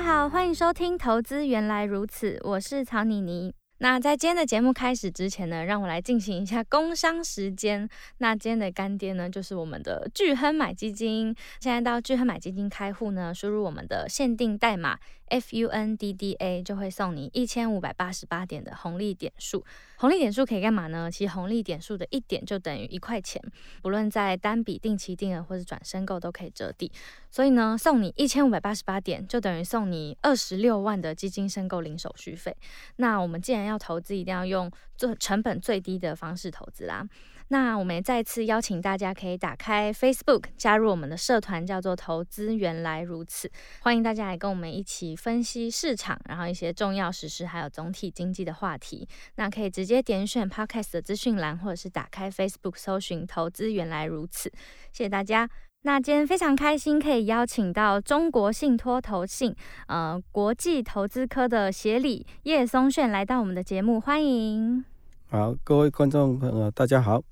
大家好，欢迎收听《投资原来如此》，我是曹妮妮。那在今天的节目开始之前呢，让我来进行一下工商时间。那今天的干爹呢，就是我们的巨亨买基金。现在到巨亨买基金开户呢，输入我们的限定代码 FUNDDA，就会送你一千五百八十八点的红利点数。红利点数可以干嘛呢？其实红利点数的一点就等于一块钱，不论在单笔定期定额或者转申购都可以折抵。所以呢，送你一千五百八十八点，就等于送你二十六万的基金申购零手续费。那我们既然要要投资，一定要用最成本最低的方式投资啦。那我们再次邀请大家可以打开 Facebook 加入我们的社团，叫做“投资原来如此”，欢迎大家来跟我们一起分析市场，然后一些重要时事，还有总体经济的话题。那可以直接点选 Podcast 的资讯栏，或者是打开 Facebook 搜寻“投资原来如此”。谢谢大家。那今天非常开心，可以邀请到中国信托投信呃国际投资科的协理叶松炫来到我们的节目，欢迎。好，各位观众朋友，大家好。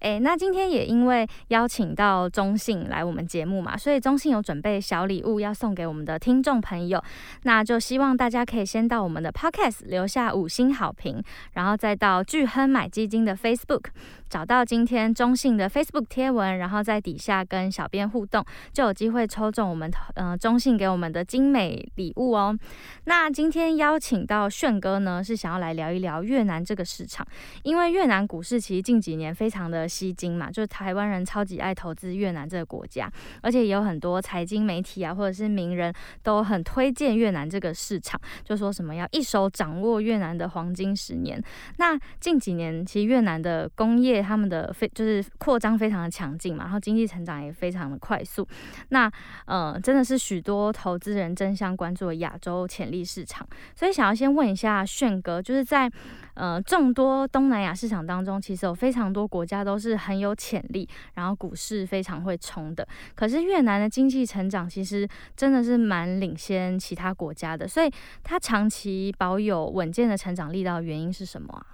诶，那今天也因为邀请到中信来我们节目嘛，所以中信有准备小礼物要送给我们的听众朋友，那就希望大家可以先到我们的 Podcast 留下五星好评，然后再到巨亨买基金的 Facebook。找到今天中信的 Facebook 贴文，然后在底下跟小编互动，就有机会抽中我们呃中信给我们的精美礼物哦。那今天邀请到炫哥呢，是想要来聊一聊越南这个市场，因为越南股市其实近几年非常的吸睛嘛，就是台湾人超级爱投资越南这个国家，而且也有很多财经媒体啊或者是名人都很推荐越南这个市场，就说什么要一手掌握越南的黄金十年。那近几年其实越南的工业他们的非就是扩张非常的强劲嘛，然后经济成长也非常的快速，那呃真的是许多投资人争相关注的亚洲潜力市场，所以想要先问一下炫哥，就是在呃众多东南亚市场当中，其实有非常多国家都是很有潜力，然后股市非常会冲的，可是越南的经济成长其实真的是蛮领先其他国家的，所以它长期保有稳健的成长力道原因是什么啊？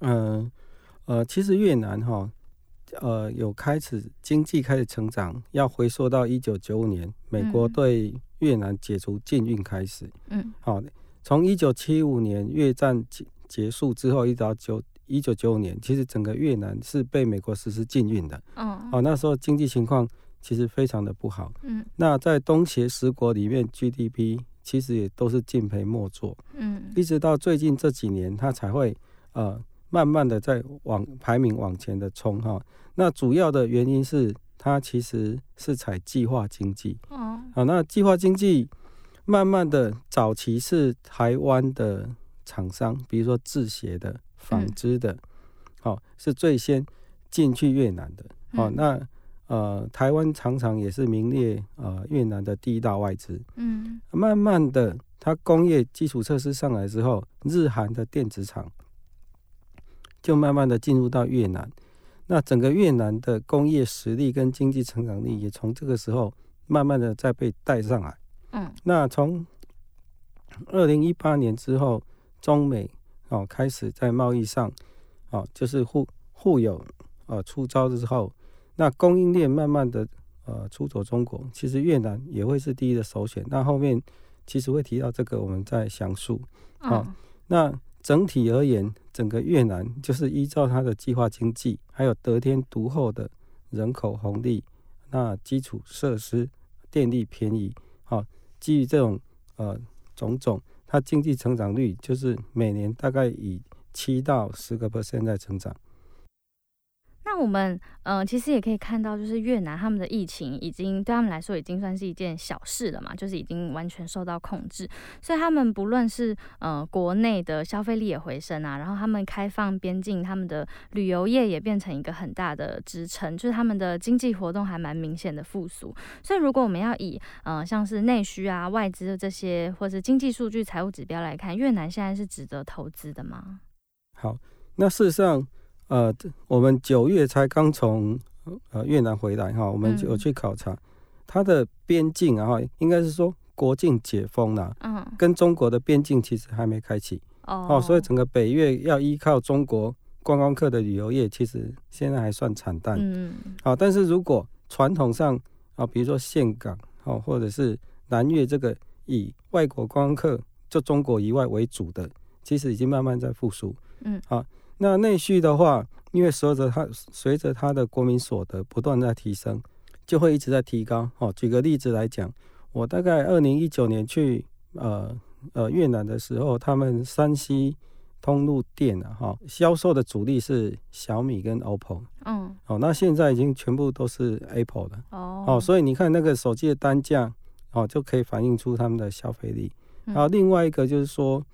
嗯。其实越南哈，呃，有开始经济开始成长，要回溯到一九九五年，美国对越南解除禁运开始。嗯，好，从一九七五年越战结结束之后，一直到九一九九五年，其实整个越南是被美国实施禁运的。嗯，哦，那时候经济情况其实非常的不好。嗯，那在东协十国里面，GDP 其实也都是敬陪末座。嗯，一直到最近这几年，它才会呃。慢慢的在往排名往前的冲哈，那主要的原因是它其实是采计划经济，哦，好，那计划经济慢慢的早期是台湾的厂商，比如说制鞋的、纺织的，好、嗯，是最先进去越南的，好、嗯，那呃台湾常常也是名列呃越南的第一大外资，嗯，慢慢的它工业基础设施上来之后，日韩的电子厂。就慢慢的进入到越南，那整个越南的工业实力跟经济成长力也从这个时候慢慢的在被带上来。嗯，那从二零一八年之后，中美哦开始在贸易上哦就是互互有呃出招之后，那供应链慢慢的呃出走中国，其实越南也会是第一的首选。那后面其实会提到这个，我们再详述。好，那。整体而言，整个越南就是依照它的计划经济，还有得天独厚的人口红利，那基础设施、电力便宜，好，基于这种呃种种，它经济成长率就是每年大概以七到十个 percent 在成长。那我们呃，其实也可以看到，就是越南他们的疫情已经对他们来说已经算是一件小事了嘛，就是已经完全受到控制，所以他们不论是呃国内的消费力也回升啊，然后他们开放边境，他们的旅游业也变成一个很大的支撑，就是他们的经济活动还蛮明显的复苏。所以如果我们要以呃像是内需啊、外资的这些或是经济数据、财务指标来看，越南现在是值得投资的吗？好，那事实上。呃，我们九月才刚从呃越南回来哈，我们有去考察它的边境啊，哈，应该是说国境解封了，嗯，跟中国的边境其实还没开启。哦，所以整个北越要依靠中国观光客的旅游业，其实现在还算惨淡，嗯，好，但是如果传统上啊，比如说岘港哦，或者是南越这个以外国观光客就中国以外为主的，其实已经慢慢在复苏，嗯，好。那内需的话，因为随着它随着它的国民所得不断在提升，就会一直在提高。哦，举个例子来讲，我大概二零一九年去呃呃越南的时候，他们山西通路店啊，哈，销售的主力是小米跟 OPPO。嗯。哦，那现在已经全部都是 Apple 了。哦。哦，所以你看那个手机的单价，哦，就可以反映出他们的消费力。然后另外一个就是说，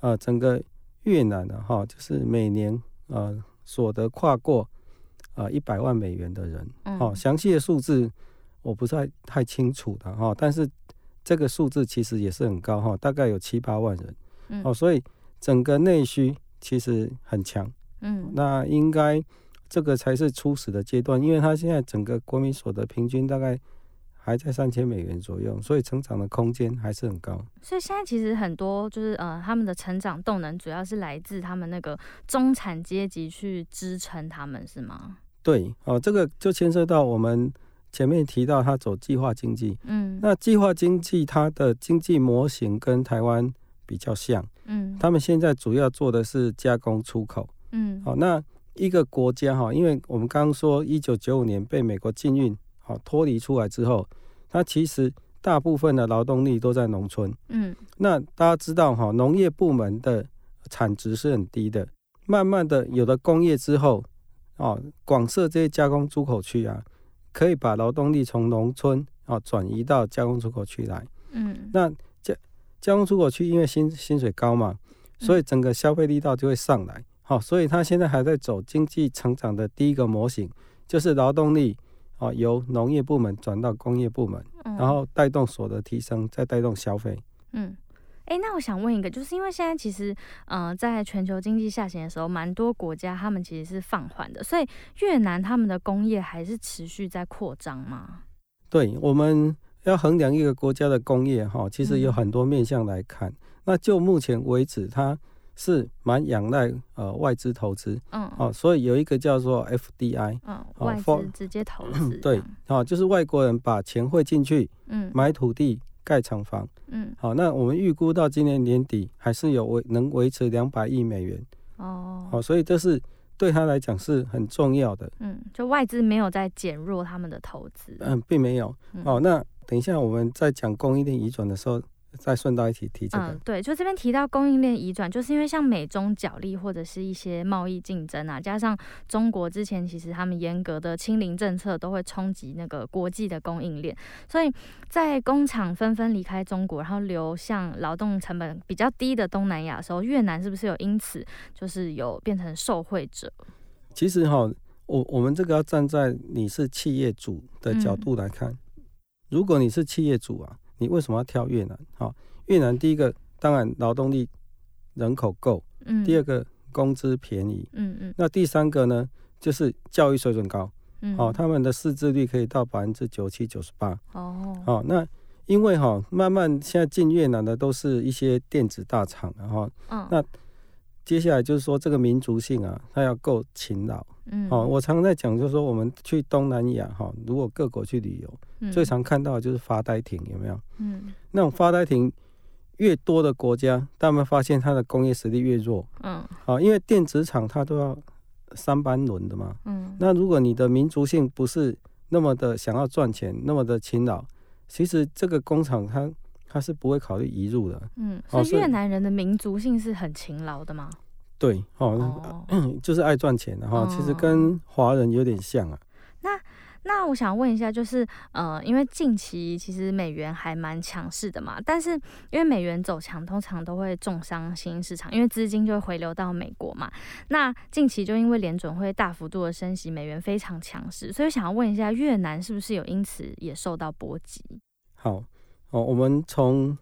呃，整个。越南的哈，就是每年呃所得跨过啊一百万美元的人，哦，详细的数字我不是太太清楚的哈，但是这个数字其实也是很高哈，大概有七八万人，哦，所以整个内需其实很强，嗯，那应该这个才是初始的阶段，因为它现在整个国民所得平均大概。还在三千美元左右，所以成长的空间还是很高。所以现在其实很多就是呃，他们的成长动能主要是来自他们那个中产阶级去支撑他们，是吗？对，哦，这个就牵涉到我们前面提到他走计划经济。嗯，那计划经济它的经济模型跟台湾比较像。嗯，他们现在主要做的是加工出口。嗯，好，那一个国家哈，因为我们刚刚说一九九五年被美国禁运。好脱离出来之后，它其实大部分的劳动力都在农村。嗯，那大家知道哈，农业部门的产值是很低的。慢慢的有了工业之后，哦，广设这些加工出口区啊，可以把劳动力从农村啊转移到加工出口区来。嗯，那加加工出口区因为薪薪水高嘛，所以整个消费力道就会上来。好，所以它现在还在走经济成长的第一个模型，就是劳动力。哦，由农业部门转到工业部门，嗯、然后带动所得提升，再带动消费。嗯，哎、欸，那我想问一个，就是因为现在其实，嗯、呃，在全球经济下行的时候，蛮多国家他们其实是放缓的，所以越南他们的工业还是持续在扩张吗？对，我们要衡量一个国家的工业，哈，其实有很多面向来看。嗯、那就目前为止，它是蛮仰赖呃外资投资，嗯，哦，所以有一个叫做 FDI，嗯，外资直接投资，对，哦，就是外国人把钱汇进去，嗯，买土地盖厂房，嗯，好，那我们预估到今年年底还是有维能维持两百亿美元，哦，好，所以这是对他来讲是很重要的，嗯，就外资没有在减弱他们的投资，嗯，并没有，哦，那等一下我们在讲供应链移转的时候。再顺道一起提这个，嗯，对，就这边提到供应链移转，就是因为像美中角力或者是一些贸易竞争啊，加上中国之前其实他们严格的清零政策都会冲击那个国际的供应链，所以在工厂纷纷离开中国，然后流向劳动成本比较低的东南亚的时候，越南是不是有因此就是有变成受惠者？其实哈，我我们这个要站在你是企业主的角度来看，嗯，如果你是企业主啊。你为什么要挑越南？好，越南第一个当然劳动力人口够，嗯，第二个工资便宜，嗯嗯，那第三个呢，就是教育水准高，嗯，好，他们的识字率可以到百分之九七九十八，哦，好，那因为哈，慢慢现在进越南的都是一些电子大厂，然后，嗯，那。接下来就是说，这个民族性啊，它要够勤劳。嗯，哦，我常常在讲，就是说，我们去东南亚哈，如果各国去旅游，嗯、最常看到的就是发呆亭，有没有？嗯，那种发呆亭越多的国家，他们发现它的工业实力越弱。嗯，好，因为电子厂它都要三班轮的嘛。嗯，那如果你的民族性不是那么的想要赚钱，那么的勤劳，其实这个工厂它。它是不会考虑移入的。嗯，所以越南人的民族性是很勤劳的吗？对，哦，哦 就是爱赚钱的哈，其实跟华人有点像啊。那那我想问一下，就是呃，因为近期其实美元还蛮强势的嘛，但是因为美元走强，通常都会重伤新兴市场，因为资金就会回流到美国嘛。那近期就因为联准会大幅度的升息，美元非常强势，所以想要问一下，越南是不是有因此也受到波及？好，哦，我们从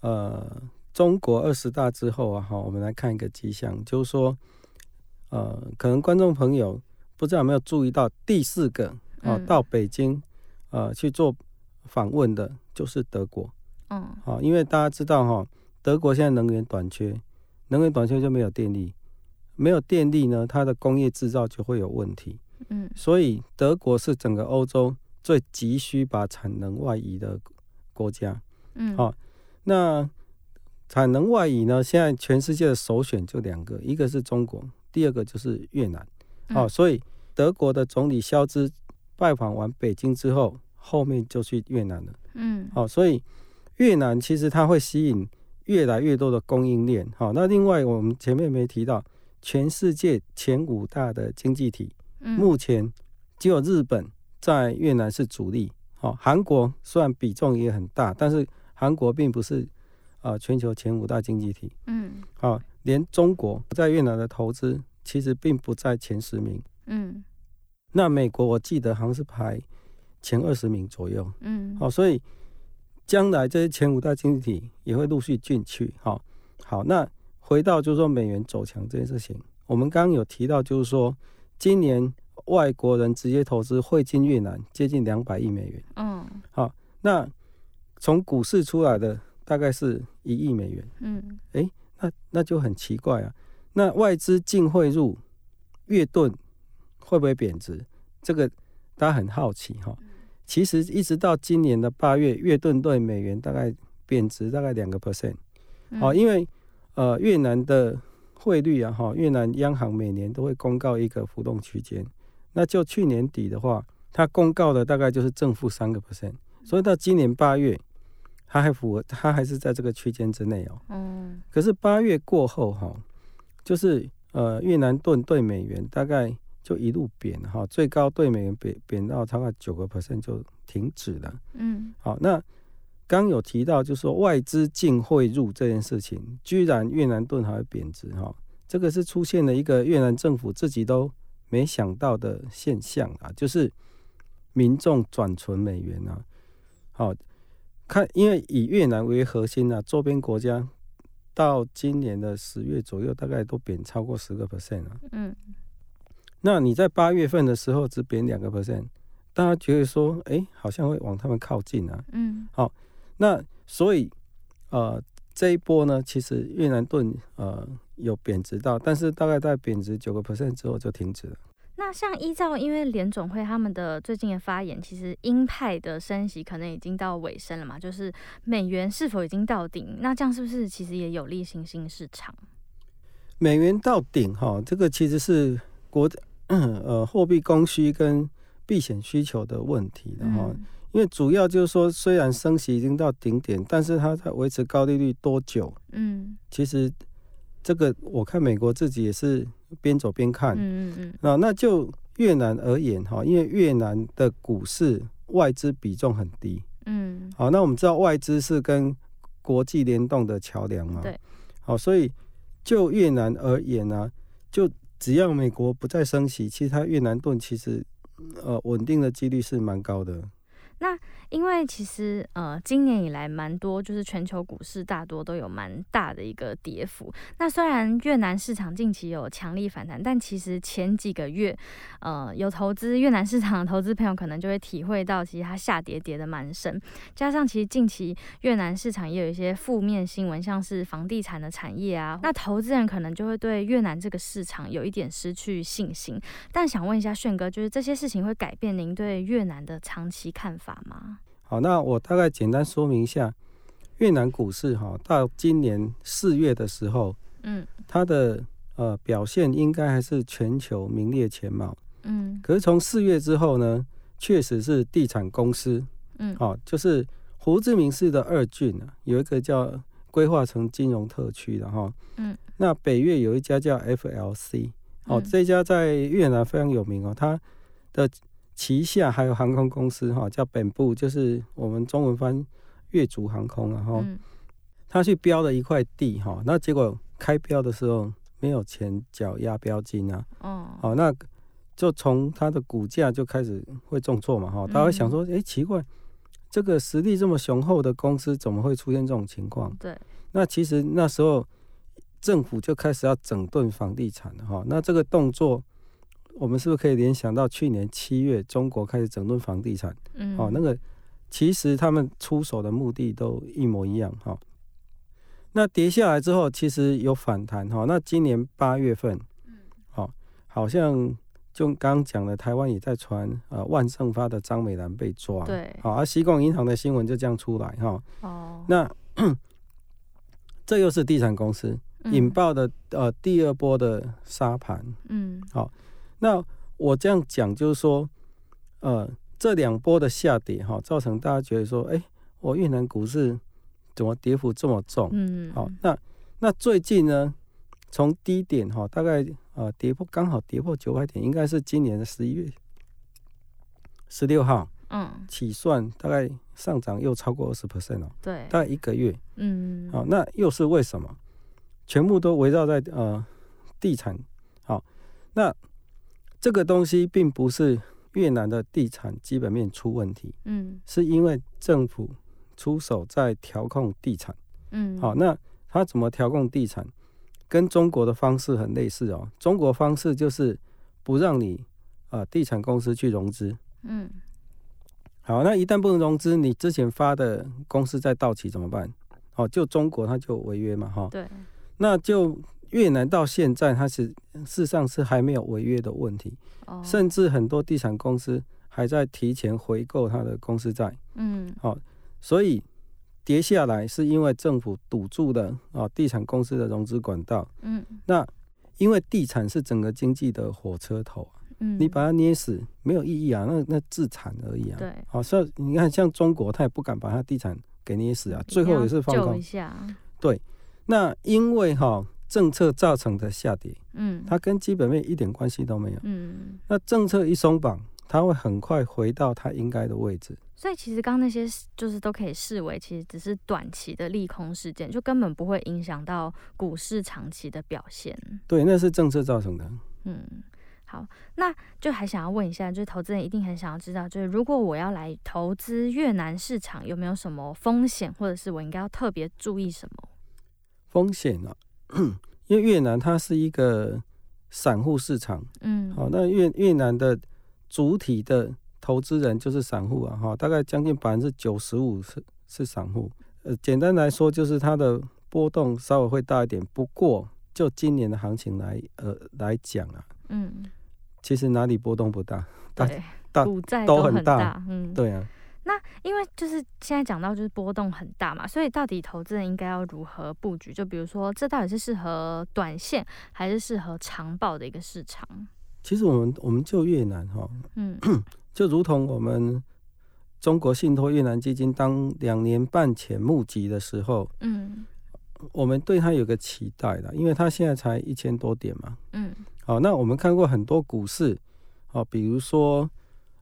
呃中国二十大之后啊，哈，我们来看一个迹象，就是说，呃，可能观众朋友不知道有没有注意到第四个。啊，到北京，呃，去做访问的，就是德国。嗯，好，因为大家知道哈，德国现在能源短缺，能源短缺就没有电力，没有电力呢，它的工业制造就会有问题。嗯，所以德国是整个欧洲最急需把产能外移的国家。嗯，好，那产能外移呢，现在全世界的首选就两个，一个是中国，第二个就是越南。哦，所以德国的总理肖兹。拜访完北京之后，后面就去越南了。嗯，好，所以越南其实它会吸引越来越多的供应链。好，那另外我们前面没提到，全世界前五大的经济体，目前只有日本在越南是主力。好，韩国虽然比重也很大，但是韩国并不是啊全球前五大经济体。嗯，好，连中国在越南的投资其实并不在前十名。嗯。那美国我记得好像是排前二十名左右，嗯，好，所以将来这些前五大经济体也会陆续进去，好，好，那回到就是说美元走强这件事情，我们刚刚有提到就是说今年外国人直接投资汇进越南接近两百亿美元，嗯，好，那从股市出来的大概是一亿美元，嗯，哎，那那就很奇怪啊，那外资净汇入越盾。会不会贬值？这个大家很好奇哈。其实一直到今年的八月，越盾对美元大概贬值大概两个 percent。哦，因为呃越南的汇率啊哈，越南央行每年都会公告一个浮动区间。那就去年底的话，它公告的大概就是正负三个 percent。所以到今年八月，它还符合，它还是在这个区间之内哦。嗯。可是八月过后哈，就是呃越南盾对美元大概。就一路贬哈，最高对美元贬贬到大概九个 percent 就停止了。嗯，好，那刚有提到就是说外资净汇入这件事情，居然越南盾还会贬值哈，这个是出现了一个越南政府自己都没想到的现象啊，就是民众转存美元啊。好，看因为以越南为核心啊，周边国家到今年的十月左右，大概都贬超过十个 percent 啊。嗯。那你在八月份的时候只贬两个 percent，大家觉得说，哎、欸，好像会往他们靠近啊。嗯。好，那所以，呃，这一波呢，其实越南盾呃有贬值到，但是大概在贬值九个 percent 之后就停止了。那像依照，因为联总会他们的最近的发言，其实鹰派的升息可能已经到尾声了嘛，就是美元是否已经到顶？那这样是不是其实也有利新兴市场？美元到顶哈，这个其实是国。呃，货币供需跟避险需求的问题的哈，因为主要就是说，虽然升息已经到顶点，但是它在维持高利率多久？嗯，其实这个我看美国自己也是边走边看。嗯嗯嗯。那就越南而言哈，因为越南的股市外资比重很低。嗯。好，那我们知道外资是跟国际联动的桥梁嘛？对。好，所以就越南而言呢，就。只要美国不再升息，其实它越南盾其实，呃，稳定的几率是蛮高的。那因为其实呃，今年以来蛮多，就是全球股市大多都有蛮大的一个跌幅。那虽然越南市场近期有强力反弹，但其实前几个月，呃，有投资越南市场的投资朋友可能就会体会到，其实它下跌跌得蛮深。加上其实近期越南市场也有一些负面新闻，像是房地产的产业啊，那投资人可能就会对越南这个市场有一点失去信心。但想问一下炫哥，就是这些事情会改变您对越南的长期看法？法吗？好，那我大概简单说明一下越南股市哈，到今年四月的时候，嗯，它的呃表现应该还是全球名列前茅，嗯，可是从四月之后呢，确实是地产公司，嗯，哦，就是胡志明市的二郡啊，有一个叫规划成金融特区的哈，嗯，那北越有一家叫 FLC，哦，嗯、这家在越南非常有名哦，它的旗下还有航空公司哈，叫本部，就是我们中文翻越族航空，然后他去标了一块地哈，那结果开标的时候没有钱缴押标金啊，哦，好，那就从他的股价就开始会重挫嘛哈，他会想说，哎、欸，奇怪，这个实力这么雄厚的公司怎么会出现这种情况？对，那其实那时候政府就开始要整顿房地产了哈，那这个动作。我们是不是可以联想到去年七月中国开始整顿房地产？嗯，哦，那个其实他们出手的目的都一模一样哈。那跌下来之后，其实有反弹哈。那今年八月份，嗯，好，好像就刚刚讲的，台湾也在传呃万盛发的张美兰被抓，对，好，而西贡银行的新闻就这样出来哈。哦，那 这又是地产公司引爆的呃第二波的沙盘，嗯，好。那我这样讲就是说，呃，这两波的下跌哈，造成大家觉得说，哎、欸，我越南股市怎么跌幅这么重？嗯，好，那那最近呢，从低点哈，大概呃跌破刚好跌破九百点，应该是今年的十一月十六号，嗯，起算大概上涨又超过二十 percent 哦，对，大概一个月，嗯，好，那又是为什么？全部都围绕在呃地产，好，那。这个东西并不是越南的地产基本面出问题，嗯，是因为政府出手在调控地产，嗯，好，那他怎么调控地产？跟中国的方式很类似哦。中国方式就是不让你啊、呃、地产公司去融资，嗯，好，那一旦不能融资，你之前发的公司在到期怎么办？哦，就中国他就违约嘛，哈，对，那就。越南到现在，它是事实上是还没有违约的问题，oh. 甚至很多地产公司还在提前回购它的公司债。嗯，好，所以跌下来是因为政府堵住了啊地产公司的融资管道。嗯，那因为地产是整个经济的火车头，嗯，你把它捏死没有意义啊，那那自产而已啊。对，好，所以你看，像中国，他也不敢把它地产给捏死啊，最后也是放空。对，那因为哈。政策造成的下跌，嗯，它跟基本面一点关系都没有，嗯，那政策一松绑，它会很快回到它应该的位置。所以其实刚刚那些就是都可以视为，其实只是短期的利空事件，就根本不会影响到股市长期的表现。对，那是政策造成的。嗯，好，那就还想要问一下，就是投资人一定很想要知道，就是如果我要来投资越南市场，有没有什么风险，或者是我应该要特别注意什么风险啊？因为越南它是一个散户市场，嗯，好，那越越南的主体的投资人就是散户啊，哈，大概将近百分之九十五是是散户。呃，简单来说就是它的波动稍微会大一点，不过就今年的行情来呃来讲啊，嗯，其实哪里波动不大，大，大都很大，嗯，对啊。那因为就是现在讲到就是波动很大嘛，所以到底投资人应该要如何布局？就比如说，这到底是适合短线还是适合长报的一个市场？其实我们我们就越南哈，嗯，就如同我们中国信托越南基金当两年半前募集的时候，嗯，我们对它有个期待的，因为它现在才一千多点嘛，嗯，好，那我们看过很多股市，好，比如说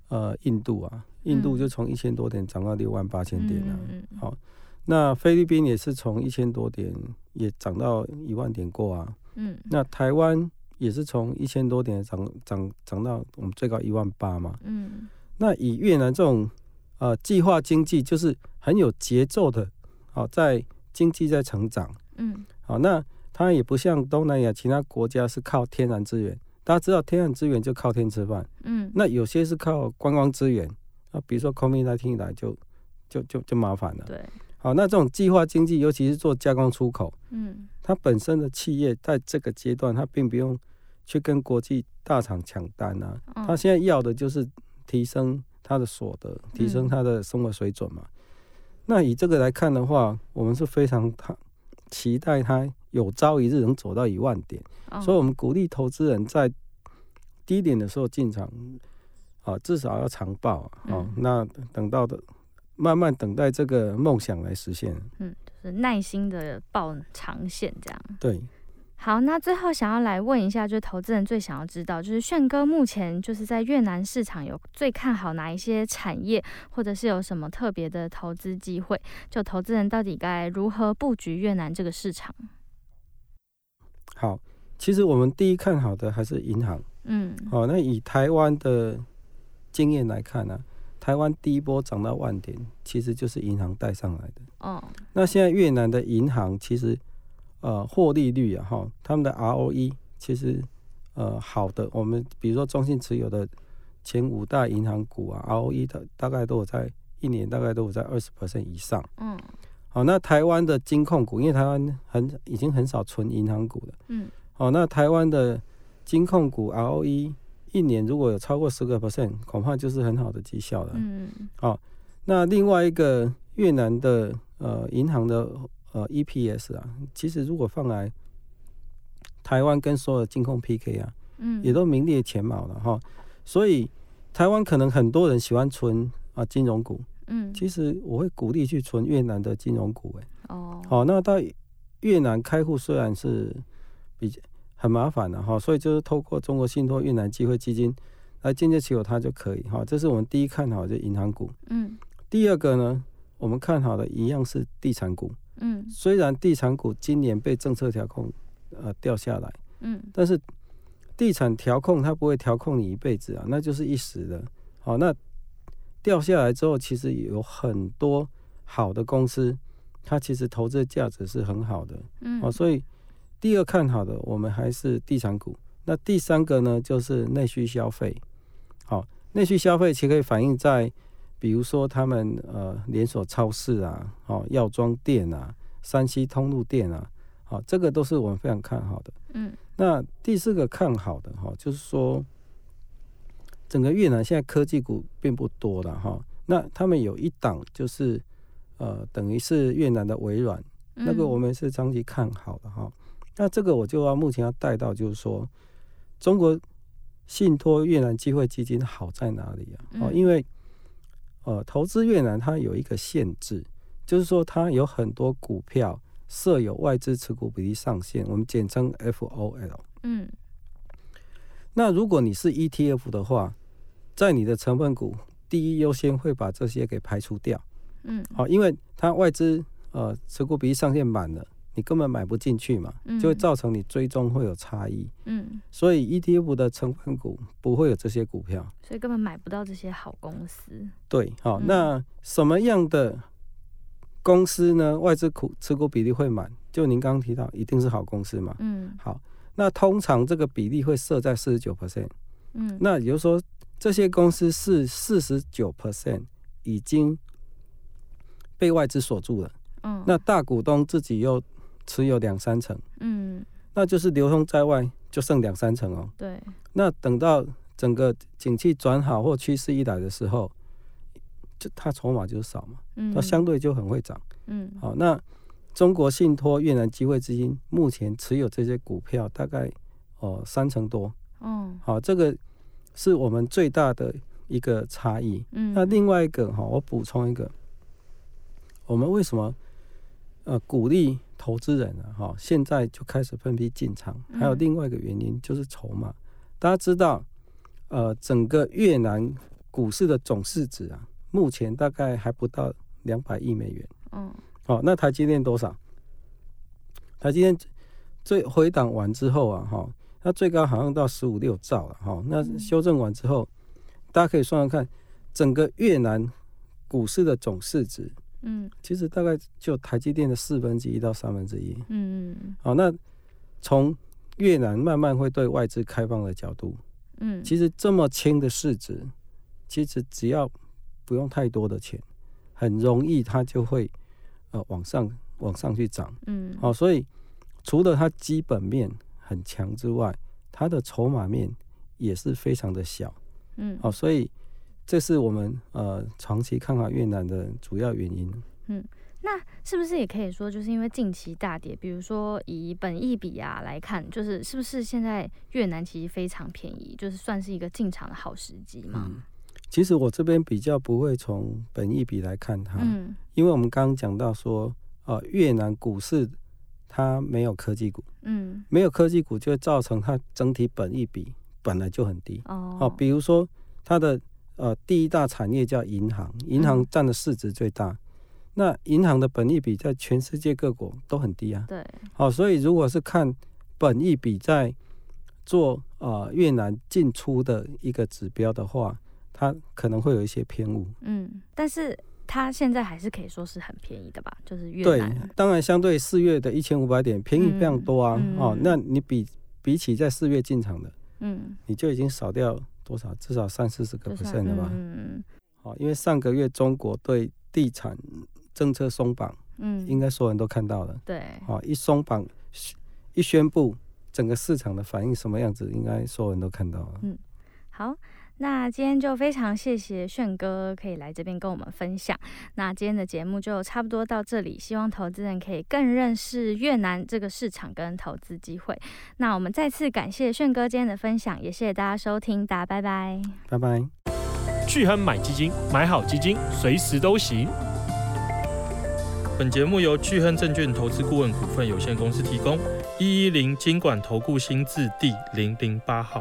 呃印度啊。印度就从一千多点涨到六万八千点了，好，那菲律宾也是从一千多点也涨到一万点过啊，嗯，那台湾也是从一千多点涨涨涨到我们最高一万八嘛，嗯，那以越南这种呃计划经济就是很有节奏的，好，在经济在成长，嗯，好，那它也不像东南亚其他国家是靠天然资源，大家知道天然资源就靠天吃饭，嗯，那有些是靠观光资源。啊，比如说 COVID-19 一来就就就就麻烦了。对，好，那这种计划经济，尤其是做加工出口，嗯，它本身的企业在这个阶段，它并不用去跟国际大厂抢单啊，它现在要的就是提升它的所得，提升它的生活水准嘛。那以这个来看的话，我们是非常他期待它有朝一日能走到一万点，所以我们鼓励投资人在低点的时候进场。啊，至少要长报啊！那等到的，慢慢等待这个梦想来实现。嗯，就是耐心的报长线这样。对。好，那最后想要来问一下，就是投资人最想要知道，就是炫哥目前就是在越南市场有最看好哪一些产业，或者是有什么特别的投资机会？就投资人到底该如何布局越南这个市场？好，其实我们第一看好的还是银行。嗯，好，那以台湾的经验来看呢、啊，台湾第一波涨到万点，其实就是银行带上来的。哦，那现在越南的银行其实。呃，获利率啊，哈，他们的 ROE 其实呃好的，我们比如说中信持有的前五大银行股啊，ROE 的大概都有在一年大概都有在二十 percent 以上。嗯，好，那台湾的金控股，因为台湾很已经很少存银行股了。嗯，好，那台湾的金控股 ROE 一年如果有超过十个 percent，恐怕就是很好的绩效了。嗯，好，那另外一个越南的呃银行的。呃，EPS 啊，其实如果放来台湾跟所有的金控 PK 啊，嗯，也都名列前茅了哈。所以台湾可能很多人喜欢存啊金融股，嗯，其实我会鼓励去存越南的金融股，哎，哦，好，那到越南开户虽然是比较很麻烦的哈，所以就是透过中国信托越南机会基金来间接持有它就可以哈。这是我们第一看好的银行股，嗯，第二个呢，我们看好的一样是地产股。嗯，虽然地产股今年被政策调控，呃，掉下来，嗯，但是地产调控它不会调控你一辈子啊，那就是一时的。好，那掉下来之后，其实有很多好的公司，它其实投资的价值是很好的。嗯，好，所以第二看好的，我们还是地产股。那第三个呢，就是内需消费。好，内需消费其实可以反映在。比如说，他们呃连锁超市啊，哦药妆店啊，山西通路店啊，好，这个都是我们非常看好的。嗯，那第四个看好的哈，就是说，整个越南现在科技股并不多了哈。那他们有一档就是呃，等于是越南的微软，那个我们是长期看好的哈。那这个我就要目前要带到，就是说，中国信托越南机会基金好在哪里啊？哦，因为呃，投资越南它有一个限制，就是说它有很多股票设有外资持股比例上限，我们简称 FOL。嗯。那如果你是 ETF 的话，在你的成分股第一优先会把这些给排除掉。嗯。好，因为它外资呃持股比例上限满了。你根本买不进去嘛，就会造成你追踪会有差异。嗯，所以 ETF 的成分股不会有这些股票，所以根本买不到这些好公司。对，好，那什么样的公司呢？外资股持股比例会满？就您刚刚提到，一定是好公司嘛。嗯，好，那通常这个比例会设在四十九 percent。嗯，那也就是说，这些公司是四十九 percent 已经被外资锁住了。嗯，那大股东自己又持有两三成，嗯，那就是流通在外就剩两三成哦。对，那等到整个景气转好或趋势一来的时候，就它筹码就少嘛，嗯，它相对就很会涨，嗯，好，那中国信托越南机会基金目前持有这些股票大概哦三成多，哦，好，这个是我们最大的一个差异，嗯，那另外一个哈，我补充一个，我们为什么呃鼓励？投资人啊，哈，现在就开始分批进场。还有另外一个原因就是筹码。大家知道，呃，整个越南股市的总市值啊，目前大概还不到两百亿美元。嗯。好，那台积电多少？台积电最回档完之后啊，哈，它最高好像到十五六兆了，哈。那修正完之后，大家可以算算看，整个越南股市的总市值。嗯，其实大概就台积电的四分之一到三分之一。嗯嗯。好，那从越南慢慢会对外资开放的角度，嗯，其实这么轻的市值，其实只要不用太多的钱，很容易它就会呃往上往上去涨。嗯。好，所以除了它基本面很强之外，它的筹码面也是非常的小。嗯。好，所以。这是我们呃长期看好越南的主要原因。嗯，那是不是也可以说，就是因为近期大跌，比如说以本益比啊来看，就是是不是现在越南其实非常便宜，就是算是一个进场的好时机嘛？嗯，其实我这边比较不会从本益比来看它，嗯，因为我们刚刚讲到说，呃，越南股市它没有科技股，嗯，没有科技股就会造成它整体本益比本来就很低。哦，好，比如说它的呃第一大产业叫银行，银行占的市值最大，嗯、那银行的本益比在全世界各国都很低啊。对，好，所以如果是看本益比在做呃越南进出的一个指标的话，它可能会有一些偏误。嗯，但是。它现在还是可以说是很便宜的吧，就是越南。对，当然相对四月的一千五百点便宜非常多啊。嗯嗯、哦，那你比比起在四月进场的，嗯，你就已经少掉多少？至少三四十个 percent 了吧？嗯嗯。好、哦，因为上个月中国对地产政策松绑，嗯，应该所有人都看到了。对。好、哦，一松绑，一宣布，整个市场的反应什么样子，应该所有人都看到了。嗯，好。那今天就非常谢谢炫哥可以来这边跟我们分享。那今天的节目就差不多到这里，希望投资人可以更认识越南这个市场跟投资机会。那我们再次感谢炫哥今天的分享，也谢谢大家收听，大家拜拜，拜拜。巨亨买基金，买好基金随时都行。本节目由巨亨证券投资顾问股份有限公司提供，一一零金管投顾新字第零零八号。